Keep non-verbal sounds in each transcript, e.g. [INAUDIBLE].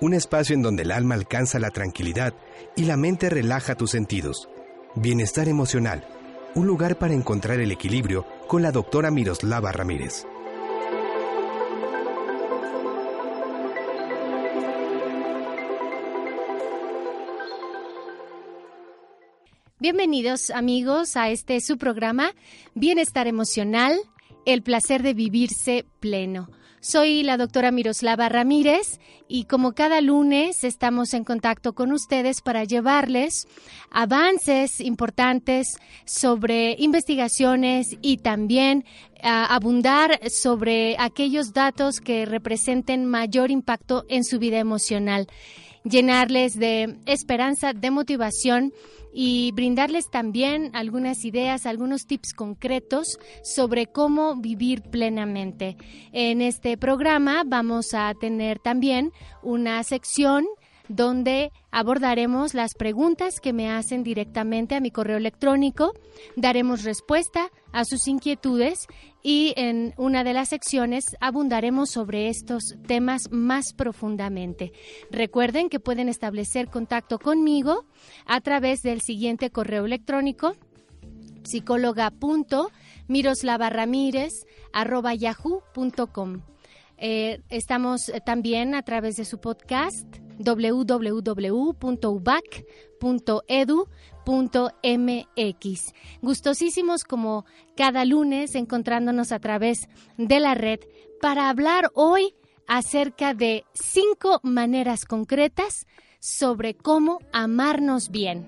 un espacio en donde el alma alcanza la tranquilidad y la mente relaja tus sentidos. Bienestar emocional, un lugar para encontrar el equilibrio con la doctora Miroslava Ramírez. Bienvenidos amigos a este su programa Bienestar Emocional, el placer de vivirse pleno. Soy la doctora Miroslava Ramírez y como cada lunes estamos en contacto con ustedes para llevarles avances importantes sobre investigaciones y también abundar sobre aquellos datos que representen mayor impacto en su vida emocional, llenarles de esperanza, de motivación y brindarles también algunas ideas, algunos tips concretos sobre cómo vivir plenamente. En este programa vamos a tener también una sección donde abordaremos las preguntas que me hacen directamente a mi correo electrónico, daremos respuesta a sus inquietudes y en una de las secciones abundaremos sobre estos temas más profundamente. Recuerden que pueden establecer contacto conmigo a través del siguiente correo electrónico psicóloga.miroslavaramírez.yahoo.com. Eh, estamos también a través de su podcast Gustosísimos como cada lunes encontrándonos a través de la red para hablar hoy acerca de cinco maneras concretas sobre cómo amarnos bien.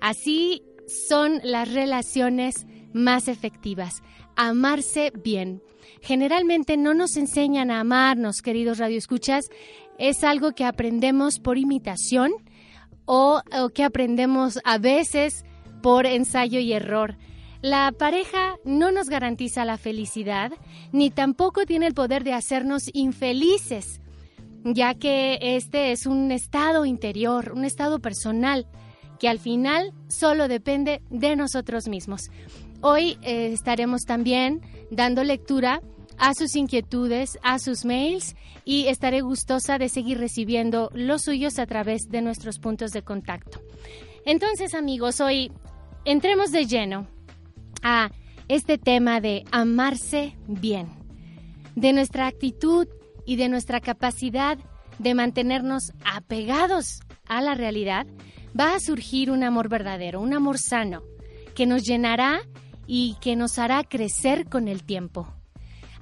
Así son las relaciones más efectivas, amarse bien. Generalmente no nos enseñan a amarnos, queridos radioescuchas, es algo que aprendemos por imitación o, que aprendemos a veces por ensayo y error. La pareja no nos garantiza la felicidad, ni tampoco tiene el poder de hacernos infelices, ya que este es un estado interior, un estado personal, que al final solo depende de nosotros mismos. Hoy eh, estaremos también dando lectura a sus inquietudes, a sus mails y estaré gustosa de seguir recibiendo los suyos a través de nuestros puntos de contacto. Entonces, amigos, hoy entremos de lleno a este tema de amarse bien, de nuestra actitud y de nuestra capacidad de mantenernos apegados a la realidad, va a surgir un amor verdadero, un amor sano, que nos llenará y que nos hará crecer con el tiempo.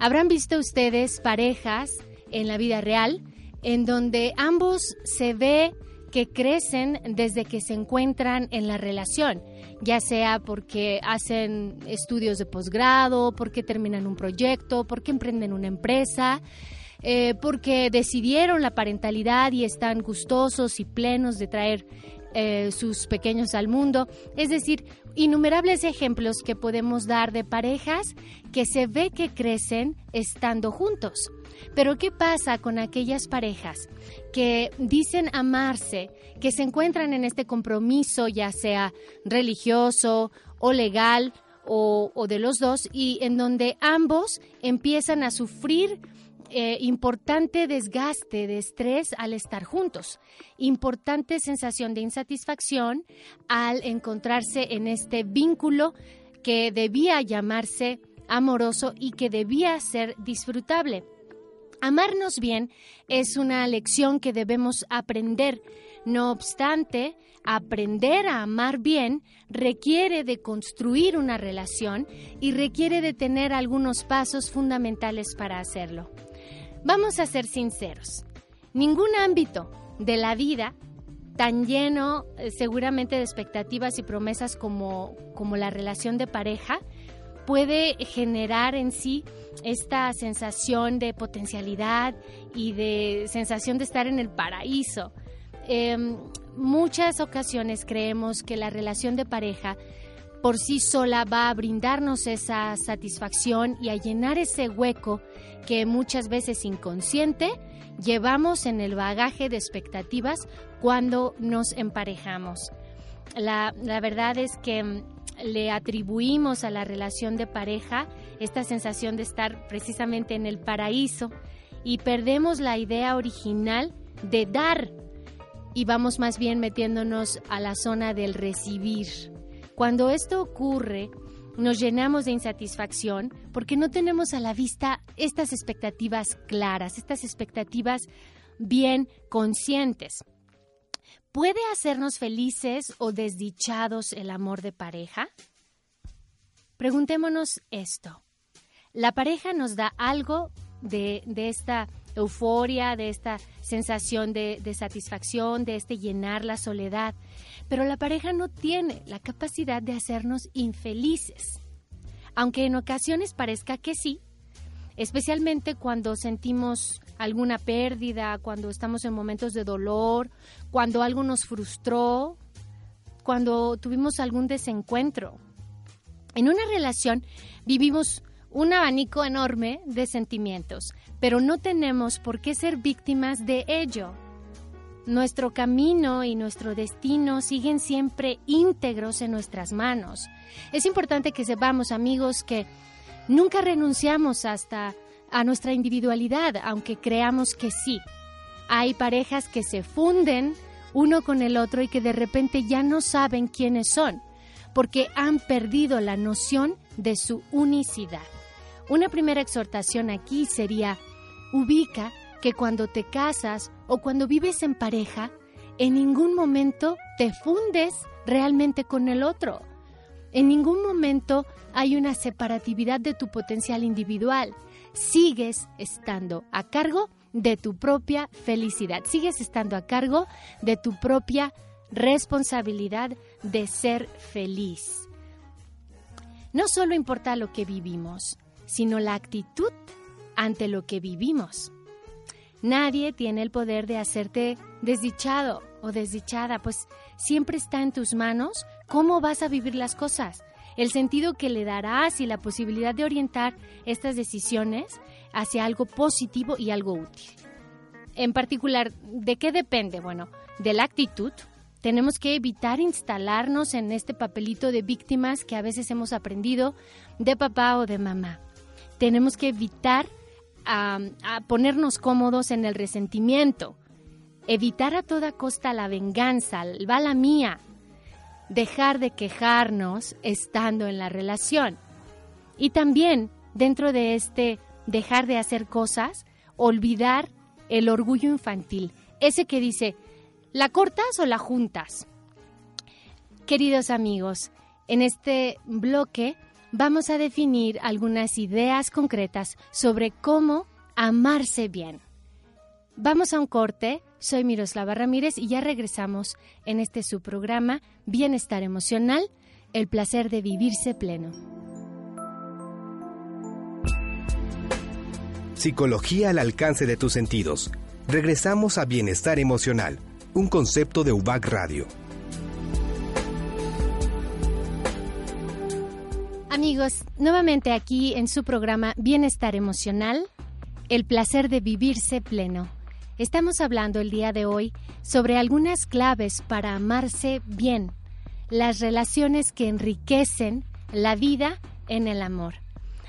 Habrán visto ustedes parejas en la vida real en donde ambos se ve que crecen desde que se encuentran en la relación, ya sea porque hacen estudios de posgrado, porque terminan un proyecto, porque emprenden una empresa, eh, porque decidieron la parentalidad y están gustosos y plenos de traer eh, sus pequeños al mundo. Es decir, innumerables ejemplos que podemos dar de parejas que se ve que crecen estando juntos. Pero ¿qué pasa con aquellas parejas que dicen amarse, que se encuentran en este compromiso, ya sea religioso o legal o, o de los dos, y en donde ambos empiezan a sufrir eh, importante desgaste de estrés al estar juntos, importante sensación de insatisfacción al encontrarse en este vínculo que debía llamarse amoroso y que debía ser disfrutable. Amarnos bien es una lección que debemos aprender. No obstante, aprender a amar bien requiere de construir una relación y requiere de tener algunos pasos fundamentales para hacerlo. Vamos a ser sinceros, ningún ámbito de la vida tan lleno eh, seguramente de expectativas y promesas como, como la relación de pareja puede generar en sí esta sensación de potencialidad y de sensación de estar en el paraíso. Em, muchas ocasiones creemos que la relación de pareja por sí sola va a brindarnos esa satisfacción y a llenar ese hueco que muchas veces inconsciente llevamos en el bagaje de expectativas cuando nos emparejamos. La, verdad es que mm, le atribuimos a la relación de pareja esta sensación de estar precisamente en el paraíso y perdemos la idea original de dar y vamos más bien metiéndonos a la zona del recibir. Cuando esto ocurre, nos llenamos de insatisfacción porque no tenemos a la vista estas expectativas claras, estas expectativas bien conscientes. ¿Puede hacernos felices o desdichados el amor de pareja? Preguntémonos esto. La pareja nos da algo de, esta euforia, de esta sensación de, de, satisfacción, de este llenar la soledad. Pero la pareja no tiene la capacidad de hacernos infelices. Aunque en ocasiones parezca que sí, especialmente cuando sentimos alguna pérdida, cuando estamos en momentos de dolor, cuando algo nos frustró, cuando tuvimos algún desencuentro. En una relación vivimos un abanico enorme de sentimientos, pero no tenemos por qué ser víctimas de ello. Nuestro camino y nuestro destino siguen siempre íntegros en nuestras manos. Es importante que sepamos, amigos, que nunca renunciamos hasta a nuestra individualidad, aunque creamos que sí. Hay parejas que se funden uno con el otro y que de repente ya no saben quiénes son, porque han perdido la noción de su unicidad. Una primera exhortación aquí sería, ubica que cuando te casas o cuando vives en pareja, en ningún momento te fundes realmente con el otro. En ningún momento hay una separatividad de tu potencial individual. Sigues estando a cargo de tu propia felicidad. Sigues estando a cargo de tu propia responsabilidad de ser feliz. No solo importa lo que vivimos, sino la actitud ante lo que vivimos. Nadie tiene el poder de hacerte desdichado o desdichada, pues siempre está en tus manos cómo vas a vivir las cosas, el sentido que le darás y la posibilidad de orientar estas decisiones hacia algo positivo y algo útil. En particular, ¿de qué depende? Bueno, de la actitud. Tenemos que evitar instalarnos en este papelito de víctimas que a veces hemos aprendido de papá o de mamá. Tenemos que evitar ponernos cómodos en el resentimiento, evitar a toda costa la venganza, va la mía, dejar de quejarnos estando en la relación. Y también dentro de este dejar de hacer cosas, olvidar el orgullo infantil, ese que dice, ¿la cortas o la juntas? Queridos amigos, en este bloque vamos a definir algunas ideas concretas sobre cómo amarse bien. Vamos a un corte. Soy Miroslava Ramírez y ya regresamos en este su programa Bienestar Emocional, el placer de vivirse pleno. Psicología al alcance de tus sentidos. Regresamos a Bienestar Emocional, un concepto de UBAC Radio. Amigos, nuevamente aquí en su programa Bienestar Emocional, el placer de vivirse pleno. Estamos hablando el día de hoy sobre algunas claves para amarse bien, las relaciones que enriquecen la vida en el amor.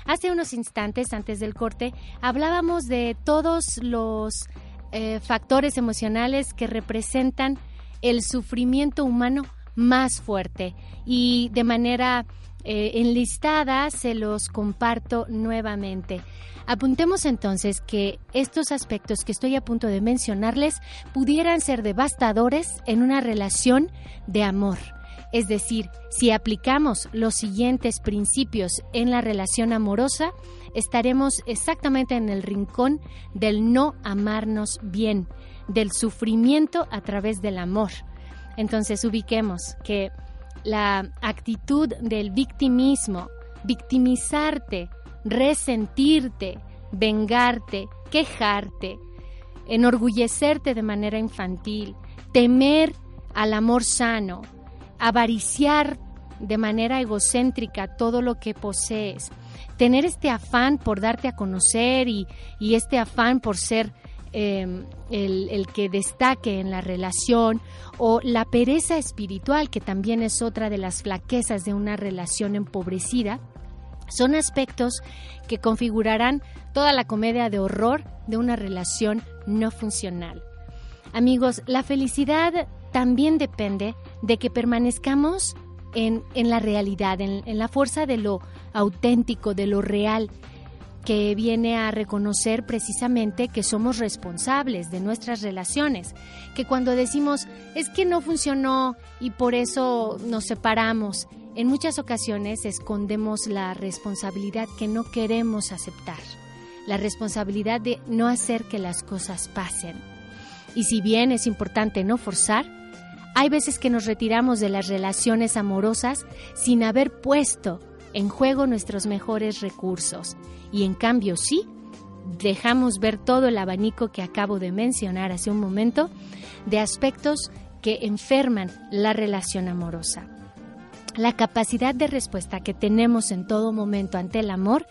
Hace unos instantes, antes del corte, hablábamos de todos los eh, factores emocionales que representan el sufrimiento humano más fuerte y de manera eh, enlistada se los comparto nuevamente. Apuntemos entonces que estos aspectos que estoy a punto de mencionarles pudieran ser devastadores en una relación de amor. Es decir, si aplicamos los siguientes principios en la relación amorosa, estaremos exactamente en el rincón del no amarnos bien, del sufrimiento a través del amor. Entonces ubiquemos que la actitud del victimismo, victimizarte, resentirte, vengarte, quejarte, enorgullecerte de manera infantil, temer al amor sano, avariciar de manera egocéntrica todo lo que posees, tener este afán por darte a conocer y, este afán por ser em, el, que destaque en la relación o la pereza espiritual, que también es otra de las flaquezas de una relación empobrecida, son aspectos que configurarán toda la comedia de horror de una relación no funcional. Amigos, la felicidad también depende de que permanezcamos en, la realidad, en, en la fuerza de lo auténtico, de lo real, que viene a reconocer precisamente que somos responsables de nuestras relaciones, que cuando decimos es que no funcionó y por eso nos separamos, en muchas ocasiones escondemos la responsabilidad que no queremos aceptar, la responsabilidad de no hacer que las cosas pasen. Y si bien es importante no forzar, hay veces que nos retiramos de las relaciones amorosas sin haber puesto en juego nuestros mejores recursos y en cambio sí, dejamos ver todo el abanico que acabo de mencionar hace un momento de aspectos que enferman la relación amorosa. La capacidad de respuesta que tenemos en todo momento ante el amor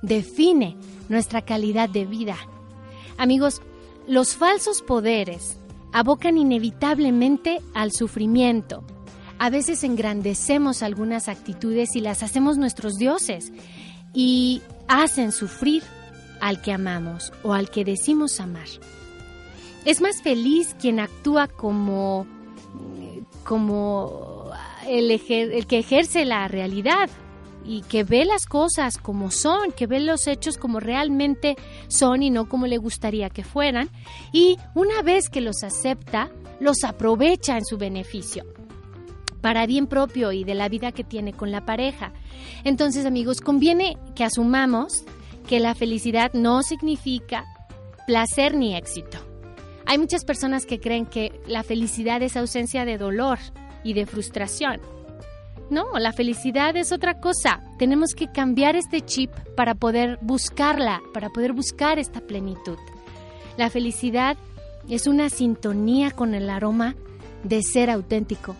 define nuestra calidad de vida. Amigos, los falsos poderes abocan inevitablemente al sufrimiento. A veces engrandecemos algunas actitudes y las hacemos nuestros dioses y hacen sufrir al que amamos o al que decimos amar. Es más feliz quien actúa como, como el, el que ejerce la realidad y que ve las cosas como son, que ve los hechos como realmente son y no como le gustaría que fueran, y una vez que los acepta, los aprovecha en su beneficio para bien propio y de la vida que tiene con la pareja. Entonces, amigos, conviene que asumamos que la felicidad no significa placer ni éxito. Hay muchas personas que creen que la felicidad es ausencia de dolor y de frustración. No, la felicidad es otra cosa. Tenemos que cambiar este chip para poder buscarla, para poder buscar esta plenitud. La felicidad es una sintonía con el aroma de ser auténtico,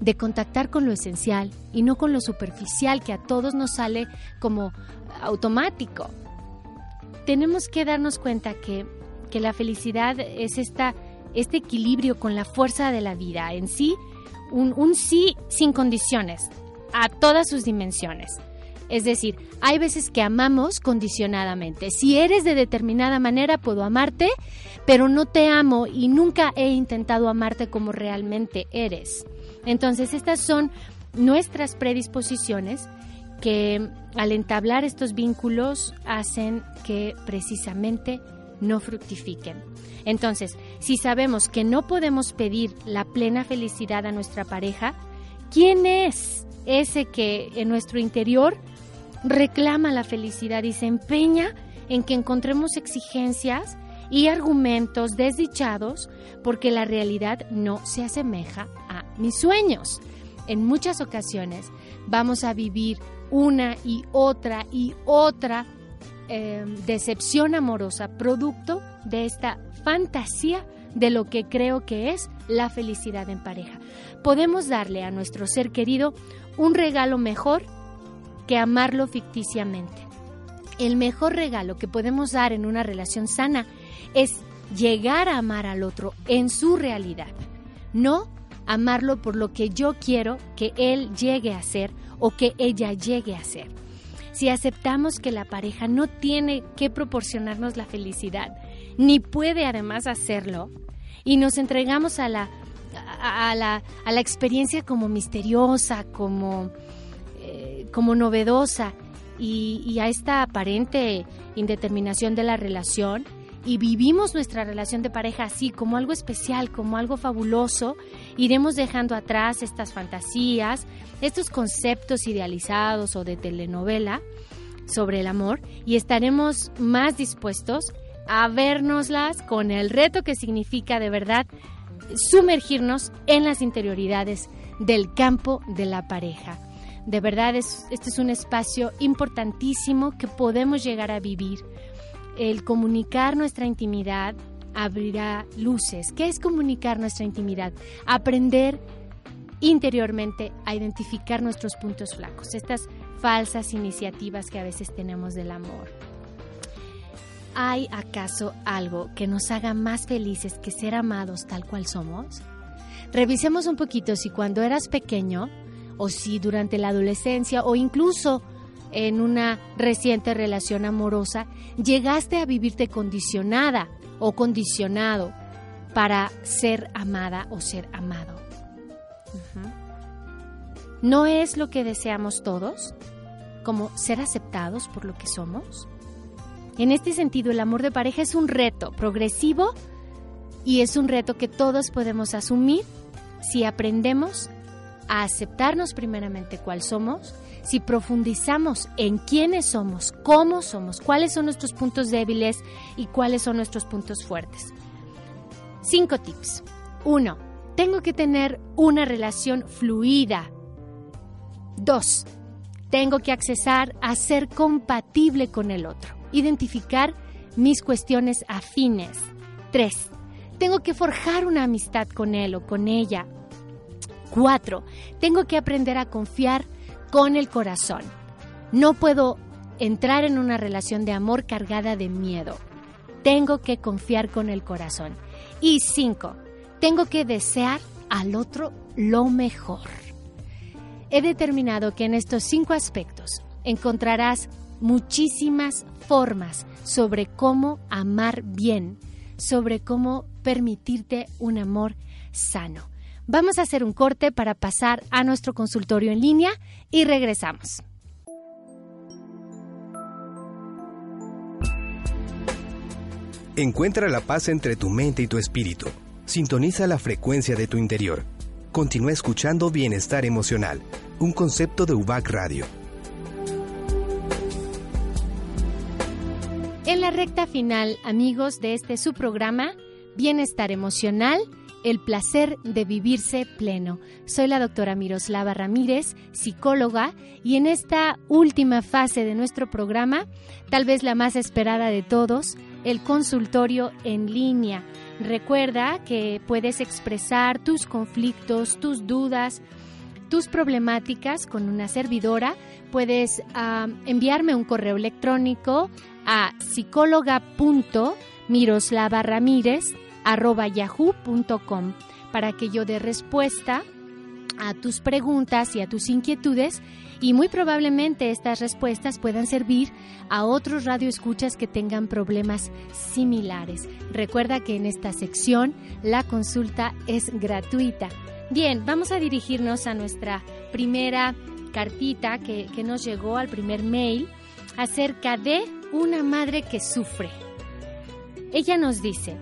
de contactar con lo esencial y no con lo superficial que a todos nos sale como automático. Tenemos que darnos cuenta que, la felicidad es esta, este equilibrio con la fuerza de la vida en sí, un, un sí sin condiciones, a todas sus dimensiones. Es decir, hay veces que amamos condicionadamente. Si eres de determinada manera, puedo amarte, pero no te amo y nunca he intentado amarte como realmente eres. Entonces, estas son nuestras predisposiciones que al entablar estos vínculos hacen que precisamente no fructifiquen. Entonces, si sabemos que no podemos pedir la plena felicidad a nuestra pareja, ¿quién es ese que en nuestro interior reclama la felicidad y se empeña en que encontremos exigencias y argumentos desdichados porque la realidad no se asemeja a mis sueños. En muchas ocasiones vamos a vivir una y otra y otra eh, decepción amorosa producto de esta fantasía de lo que creo que es la felicidad en pareja. Podemos darle a nuestro ser querido un regalo mejor que amarlo ficticiamente. El mejor regalo que podemos dar en una relación sana es llegar a amar al otro en su realidad, no amarlo por lo que yo quiero que él llegue a ser o que ella llegue a ser. Si aceptamos que la pareja no tiene que proporcionarnos la felicidad, ni puede además hacerlo, y nos entregamos a la, a, la, a la experiencia como misteriosa, como, eh, como novedosa, y, y a esta aparente indeterminación de la relación, y vivimos nuestra relación de pareja así, como algo especial, como algo fabuloso, iremos dejando atrás estas fantasías, estos conceptos idealizados o de telenovela sobre el amor y estaremos más dispuestos a vernoslas con el reto que significa de verdad sumergirnos en las interioridades del campo de la pareja. De verdad, es, este es un espacio importantísimo que podemos llegar a vivir el comunicar nuestra intimidad abrirá luces. ¿Qué es comunicar nuestra intimidad? Aprender interiormente a identificar nuestros puntos flacos, estas falsas iniciativas que a veces tenemos del amor. ¿Hay acaso algo que nos haga más felices que ser amados tal cual somos? Revisemos un poquito si cuando eras pequeño o si durante la adolescencia o incluso en una reciente relación amorosa, llegaste a vivirte condicionada o condicionado para ser amada o ser amado. ¿No es lo que deseamos todos? Como ser aceptados por lo que somos. En este sentido, el amor de pareja es un reto progresivo y es un reto que todos podemos asumir si aprendemos a aceptarnos primeramente cuál somos, si profundizamos en quiénes somos, cómo somos, cuáles son nuestros puntos débiles y cuáles son nuestros puntos fuertes. Cinco tips. Uno, tengo que tener una relación fluida. Dos, tengo que accesar a ser compatible con el otro, identificar mis cuestiones afines. Tres, tengo que forjar una amistad con él o con ella. Cuatro, tengo que aprender a confiar con el corazón. No puedo entrar en una relación de amor cargada de miedo. Tengo que confiar con el corazón. Y cinco, tengo que desear al otro lo mejor. He determinado que en estos cinco aspectos encontrarás muchísimas formas sobre cómo amar bien, sobre cómo permitirte un amor sano. Vamos a hacer un corte para pasar a nuestro consultorio en línea y regresamos. Encuentra la paz entre tu mente y tu espíritu. Sintoniza la frecuencia de tu interior. Continúa escuchando Bienestar Emocional, un concepto de UBAC Radio. En la recta final, amigos de este su programa, Bienestar Emocional, el placer de vivirse pleno. Soy la doctora Miroslava Ramírez, psicóloga, y en esta última fase de nuestro programa, tal vez la más esperada de todos, el consultorio en línea. Recuerda que puedes expresar tus conflictos, tus dudas, tus problemáticas con una servidora. Puedes ah, enviarme un correo electrónico a psicóloga.miroslavaramírez.yahoo.com para que yo dé respuesta a tus preguntas y a tus inquietudes y muy probablemente estas respuestas puedan servir a otros radioescuchas que tengan problemas similares. Recuerda que en esta sección la consulta es gratuita. Bien, vamos a dirigirnos a nuestra primera cartita que, que nos llegó al primer mail acerca de una madre que sufre. Ella nos dice,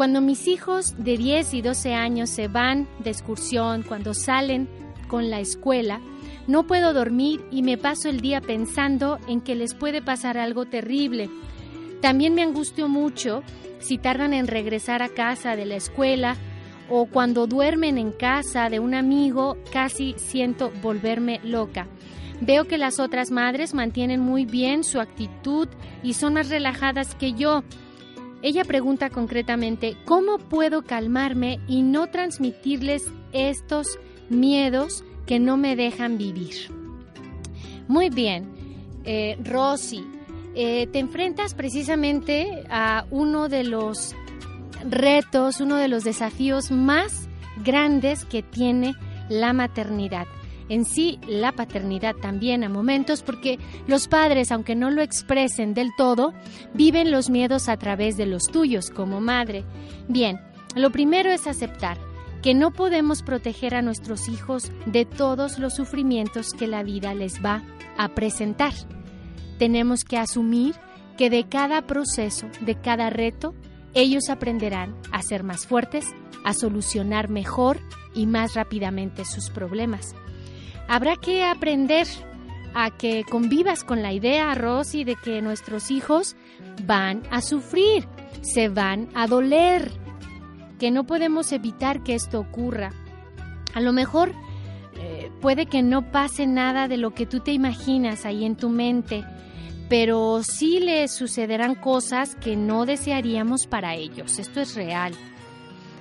cuando mis hijos de 10 y 12 años se van de excursión, cuando salen con la escuela, no puedo dormir y me paso el día pensando en que les puede pasar algo terrible. También me angustio mucho si tardan en regresar a casa de la escuela o cuando duermen en casa de un amigo, casi siento volverme loca. Veo que las otras madres mantienen muy bien su actitud y son más relajadas que yo. Ella pregunta concretamente, ¿cómo puedo calmarme y no transmitirles estos miedos que no me dejan vivir? Muy bien, eh, Rosy, eh, te enfrentas precisamente a uno de los retos, uno de los desafíos más grandes que tiene la maternidad en sí la paternidad también a momentos, porque los padres, aunque no lo expresen del todo, viven los miedos a través de los tuyos como madre. Bien, lo primero es aceptar que no podemos proteger a nuestros hijos de todos los sufrimientos que la vida les va a presentar. Tenemos que asumir que de cada proceso, de cada reto, ellos aprenderán a ser más fuertes, a solucionar mejor y más rápidamente sus problemas. Habrá que aprender a que convivas con la idea, Rosy, de que nuestros hijos van a sufrir, se van a doler, que no podemos evitar que esto ocurra. A lo mejor eh, puede que no pase nada de lo que tú te imaginas ahí en tu mente, pero sí les sucederán cosas que no desearíamos para ellos. Esto es real.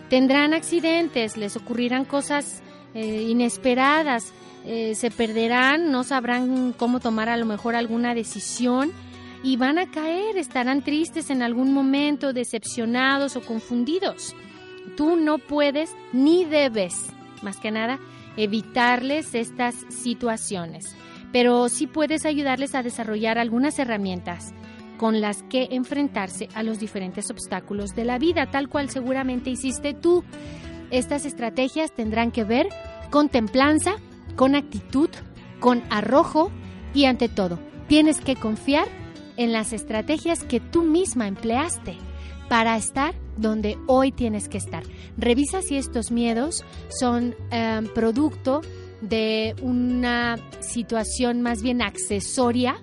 Tendrán accidentes, les ocurrirán cosas eh, inesperadas, eh, se perderán, no sabrán cómo tomar a lo mejor alguna decisión y van a caer, estarán tristes en algún momento, decepcionados o confundidos. Tú no puedes ni debes, más que nada, evitarles estas situaciones, pero sí puedes ayudarles a desarrollar algunas herramientas con las que enfrentarse a los diferentes obstáculos de la vida, tal cual seguramente hiciste tú. Estas estrategias tendrán que ver con templanza, con actitud, con arrojo y ante todo, tienes que confiar en las estrategias que tú misma empleaste para estar donde hoy tienes que estar. Revisa si estos miedos son eh, producto de una situación más bien accesoria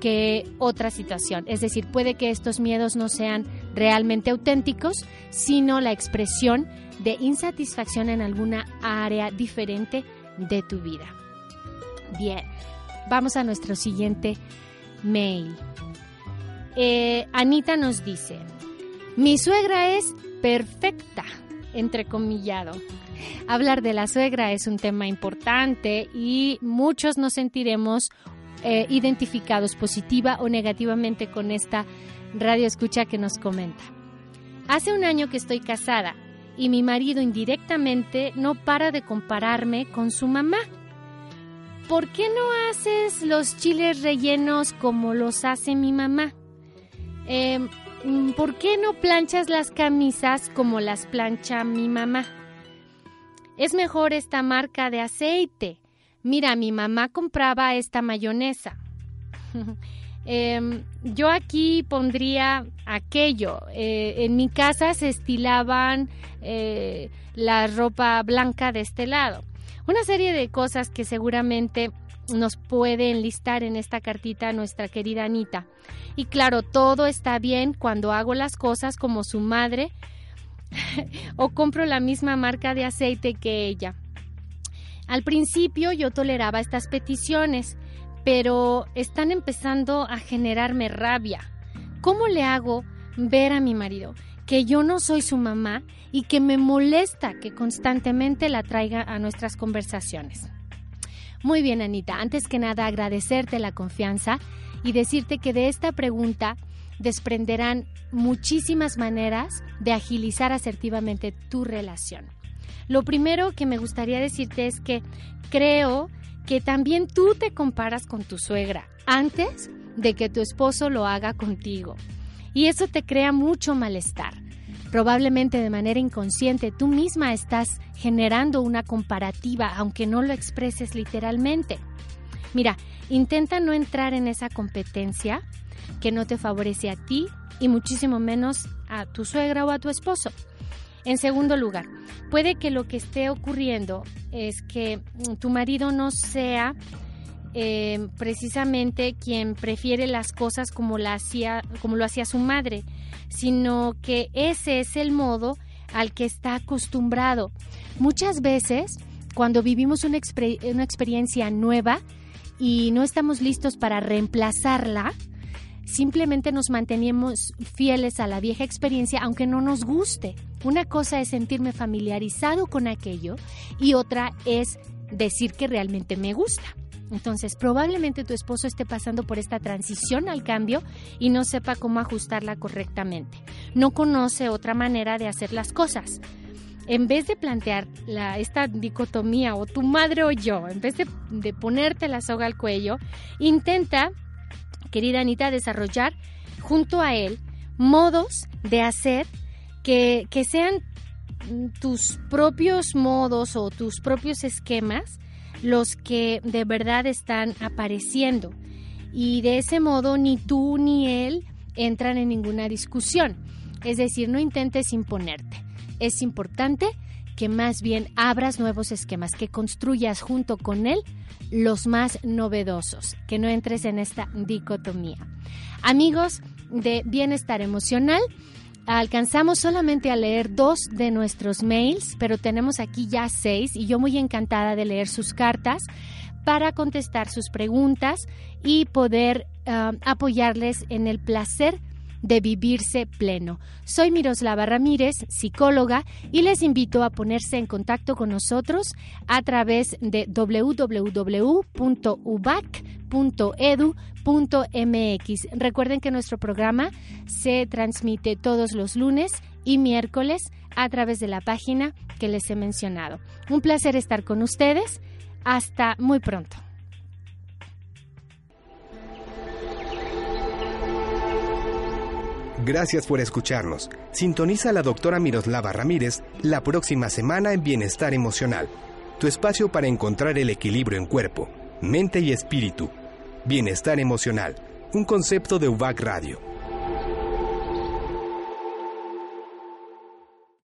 que otra situación. Es decir, puede que estos miedos no sean realmente auténticos, sino la expresión de insatisfacción en alguna área diferente de tu vida. Bien, vamos a nuestro siguiente mail. Eh, Anita nos dice, mi suegra es perfecta, entrecomillado. Hablar de la suegra es un tema importante y muchos nos sentiremos eh, identificados positiva o negativamente con esta radio escucha que nos comenta. Hace un año que estoy casada y mi marido indirectamente no para de compararme con su mamá. ¿Por qué no haces los chiles rellenos como los hace mi mamá? Em, ¿Por qué no planchas las camisas como las plancha mi mamá? Es mejor esta marca de aceite. Mira, mi mamá compraba esta mayonesa. [LAUGHS] Em, yo aquí pondría aquello. Eh, en mi casa se estilaban eh, la ropa blanca de este lado. Una serie de cosas que seguramente nos puede enlistar en esta cartita nuestra querida Anita. Y claro, todo está bien cuando hago las cosas como su madre [LAUGHS] o compro la misma marca de aceite que ella. Al principio yo toleraba estas peticiones, pero están empezando a generarme rabia. ¿Cómo le hago ver a mi marido que yo no soy su mamá y que me molesta que constantemente la traiga a nuestras conversaciones? Muy bien, Anita. Antes que nada, agradecerte la confianza y decirte que de esta pregunta desprenderán muchísimas maneras de agilizar asertivamente tu relación. Lo primero que me gustaría decirte es que creo que también tú te comparas con tu suegra antes de que tu esposo lo haga contigo. Y eso te crea mucho malestar. Probablemente de manera inconsciente tú misma estás generando una comparativa, aunque no lo expreses literalmente. Mira, intenta no entrar en esa competencia que no te favorece a ti y muchísimo menos a tu suegra o a tu esposo. En segundo lugar, puede que lo que esté ocurriendo es que tu marido no sea eh, precisamente quien prefiere las cosas como, la hacía, como lo hacía su madre, sino que ese es el modo al que está acostumbrado. Muchas veces, cuando vivimos una, una experiencia nueva y no estamos listos para reemplazarla, simplemente nos mantenemos fieles a la vieja experiencia aunque no nos guste. Una cosa es sentirme familiarizado con aquello y otra es decir que realmente me gusta. Entonces, probablemente tu esposo esté pasando por esta transición al cambio y no sepa cómo ajustarla correctamente. No conoce otra manera de hacer las cosas. En vez de plantear la, esta dicotomía o tu madre o yo, en vez de ponerte la soga al cuello, intenta querida Anita, desarrollar junto a él modos de hacer que, que sean tus propios modos o tus propios esquemas los que de verdad están apareciendo. Y de ese modo ni tú ni él entran en ninguna discusión. Es decir, no intentes imponerte. Es importante que más bien abras nuevos esquemas, que construyas junto con él los más novedosos, que no entres en esta dicotomía. Amigos de Bienestar Emocional, alcanzamos solamente a leer dos de nuestros mails, pero tenemos aquí ya seis y yo muy encantada de leer sus cartas para contestar sus preguntas y poder ah, apoyarles en el placer de vivirse pleno. Soy Miroslava Ramírez, psicóloga, y les invito a ponerse en contacto con nosotros a través de www.ubac.edu.mx. Recuerden que nuestro programa se transmite todos los lunes y miércoles a través de la página que les he mencionado. Un placer estar con ustedes. Hasta muy pronto. Gracias por escucharnos. Sintoniza la doctora Miroslava Ramírez la próxima semana en Bienestar Emocional, tu espacio para encontrar el equilibrio en cuerpo, mente y espíritu. Bienestar Emocional, un concepto de UBAC Radio.